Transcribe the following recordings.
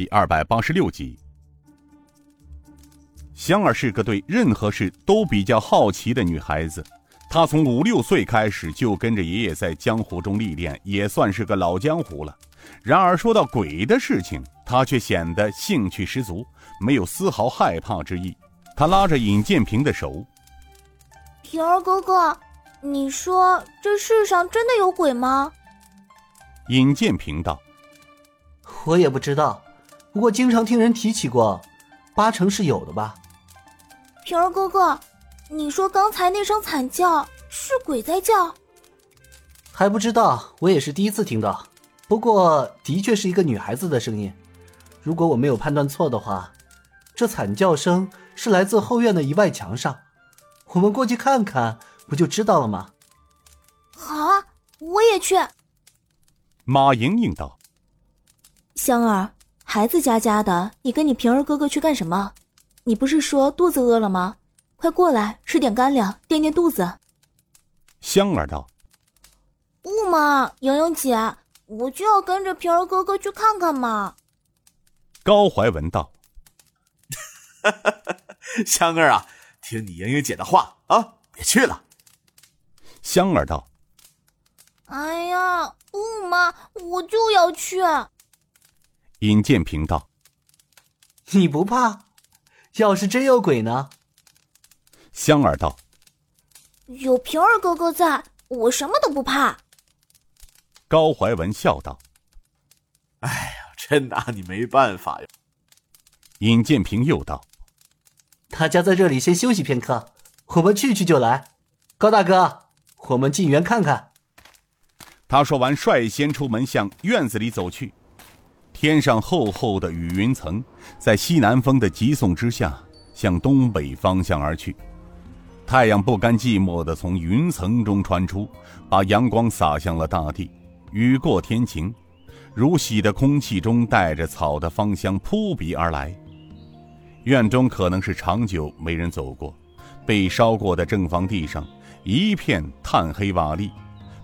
第二百八十六集。香儿是个对任何事都比较好奇的女孩子，她从五六岁开始就跟着爷爷在江湖中历练，也算是个老江湖了。然而说到鬼的事情，她却显得兴趣十足，没有丝毫害怕之意。她拉着尹建平的手：“平儿哥哥，你说这世上真的有鬼吗？”尹建平道：“我也不知道，不过经常听人提起过，八成是有的吧。”平儿哥哥，你说刚才那声惨叫是鬼在叫？还不知道，我也是第一次听到。不过的确是一个女孩子的声音。如果我没有判断错的话，这惨叫声是来自后院的一外墙上。我们过去看看，不就知道了吗？好啊，我也去。马莹莹道：“香儿，孩子家家的，你跟你平儿哥哥去干什么？”你不是说肚子饿了吗？快过来吃点干粮，垫垫肚子。香儿道：“不嘛，莹莹姐，我就要跟着平儿哥哥去看看嘛。”高怀文道：“ 香儿啊，听你莹莹姐的话啊，别去了。”香儿道：“哎呀，不嘛，我就要去。”尹建平道：“你不怕？”要是真有鬼呢？香儿道：“有平儿哥哥在，我什么都不怕。”高怀文笑道：“哎呀，真拿你没办法呀。”尹建平又道：“大家在这里先休息片刻，我们去去就来。高大哥，我们进园看看。”他说完，率先出门向院子里走去。天上厚厚的雨云层，在西南风的急送之下，向东北方向而去。太阳不甘寂寞地从云层中穿出，把阳光洒向了大地。雨过天晴，如洗的空气中带着草的芳香扑鼻而来。院中可能是长久没人走过，被烧过的正房地上一片炭黑瓦砾，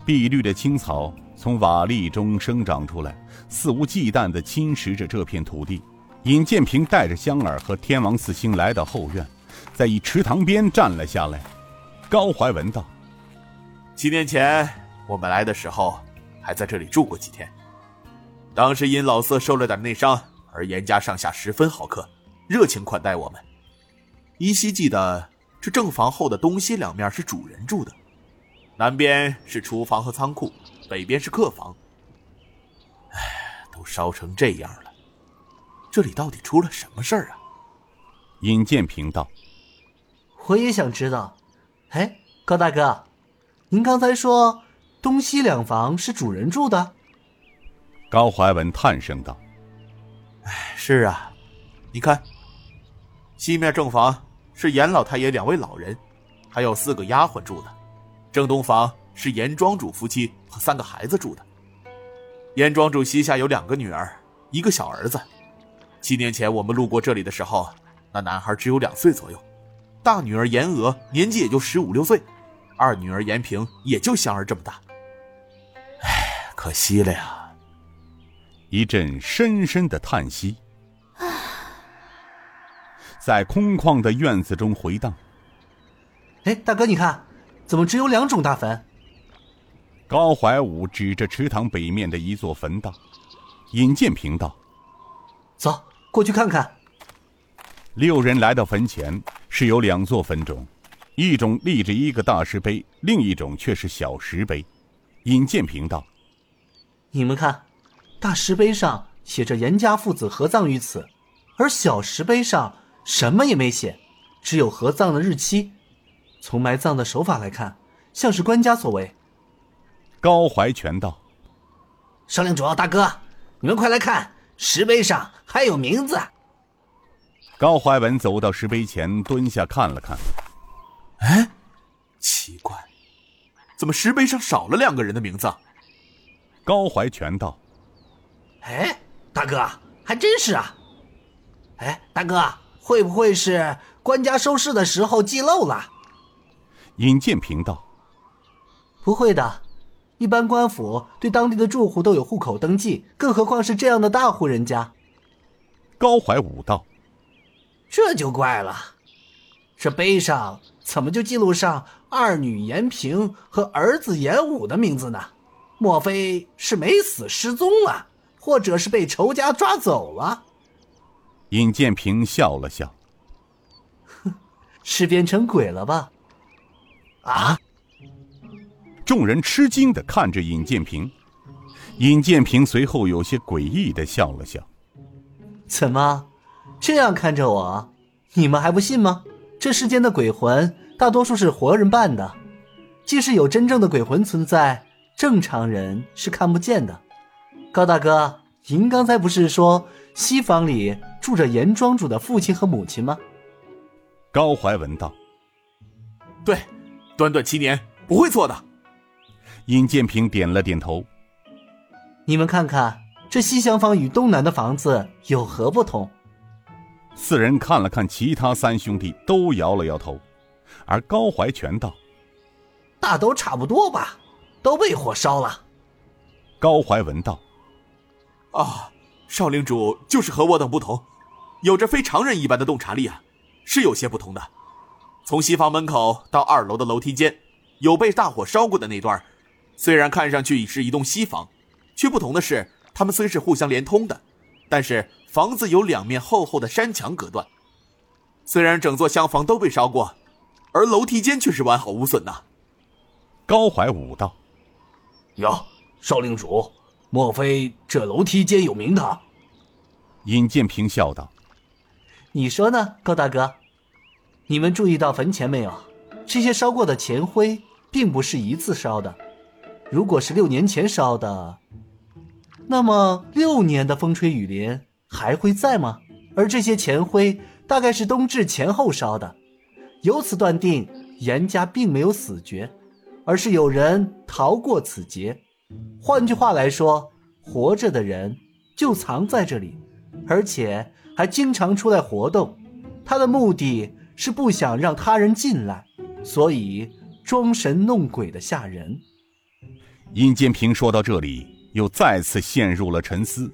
碧绿的青草从瓦砾中生长出来。肆无忌惮地侵蚀着这片土地。尹建平带着香儿和天王四星来到后院，在一池塘边站了下来。高怀文道：“七年前我们来的时候，还在这里住过几天。当时因老色受了点内伤，而严家上下十分好客，热情款待我们。依稀记得，这正房后的东西两面是主人住的，南边是厨房和仓库，北边是客房。”都烧成这样了，这里到底出了什么事儿啊？尹建平道：“我也想知道。哎，高大哥，您刚才说东西两房是主人住的？”高怀文叹声道：“哎，是啊，你看，西面正房是严老太爷两位老人，还有四个丫鬟住的；正东房是严庄主夫妻和三个孩子住的。”严庄主膝下有两个女儿，一个小儿子。七年前我们路过这里的时候，那男孩只有两岁左右。大女儿严娥年纪也就十五六岁，二女儿严平也就香儿这么大。唉，可惜了呀！一阵深深的叹息，在空旷的院子中回荡。哎，大哥，你看，怎么只有两种大坟？高怀武指着池塘北面的一座坟道：“尹建平道，走过去看看。”六人来到坟前，是有两座坟冢，一种立着一个大石碑，另一种却是小石碑。尹建平道：“你们看，大石碑上写着严家父子合葬于此，而小石碑上什么也没写，只有合葬的日期。从埋葬的手法来看，像是官家所为。”高怀全道：“少领主大哥，你们快来看，石碑上还有名字。”高怀文走到石碑前，蹲下看了看。哎，奇怪，怎么石碑上少了两个人的名字？高怀全道：“哎，大哥，还真是啊。哎，大哥，会不会是官家收尸的时候记漏了？”尹建平道：“不会的。”一般官府对当地的住户都有户口登记，更何况是这样的大户人家。高怀武道：“这就怪了，这碑上怎么就记录上二女严平和儿子严武的名字呢？莫非是没死失踪了，或者是被仇家抓走了？”尹建平笑了笑：“哼，是变成鬼了吧？”啊！众人吃惊的看着尹建平，尹建平随后有些诡异的笑了笑：“怎么，这样看着我，你们还不信吗？这世间的鬼魂大多数是活人扮的，即使有真正的鬼魂存在，正常人是看不见的。高大哥，您刚才不是说西房里住着严庄主的父亲和母亲吗？”高怀文道：“对。”短短七年不会错的。尹建平点了点头。你们看看，这西厢房与东南的房子有何不同？四人看了看其他三兄弟，都摇了摇头。而高怀全道：“大都差不多吧，都被火烧了。”高怀文道：“啊，少领主就是和我等不同，有着非常人一般的洞察力啊，是有些不同的。”从西房门口到二楼的楼梯间，有被大火烧过的那段。虽然看上去已是一栋西房，却不同的是，它们虽是互相连通的，但是房子有两面厚厚的山墙隔断。虽然整座厢房都被烧过，而楼梯间却是完好无损呐。高怀武道：“哟，少令主，莫非这楼梯间有名堂？”尹建平笑道：“你说呢，高大哥？”你们注意到坟前没有？这些烧过的钱灰并不是一次烧的。如果是六年前烧的，那么六年的风吹雨淋还会在吗？而这些钱灰大概是冬至前后烧的。由此断定，严家并没有死绝，而是有人逃过此劫。换句话来说，活着的人就藏在这里，而且还经常出来活动。他的目的。是不想让他人进来，所以装神弄鬼的吓人。殷建平说到这里，又再次陷入了沉思。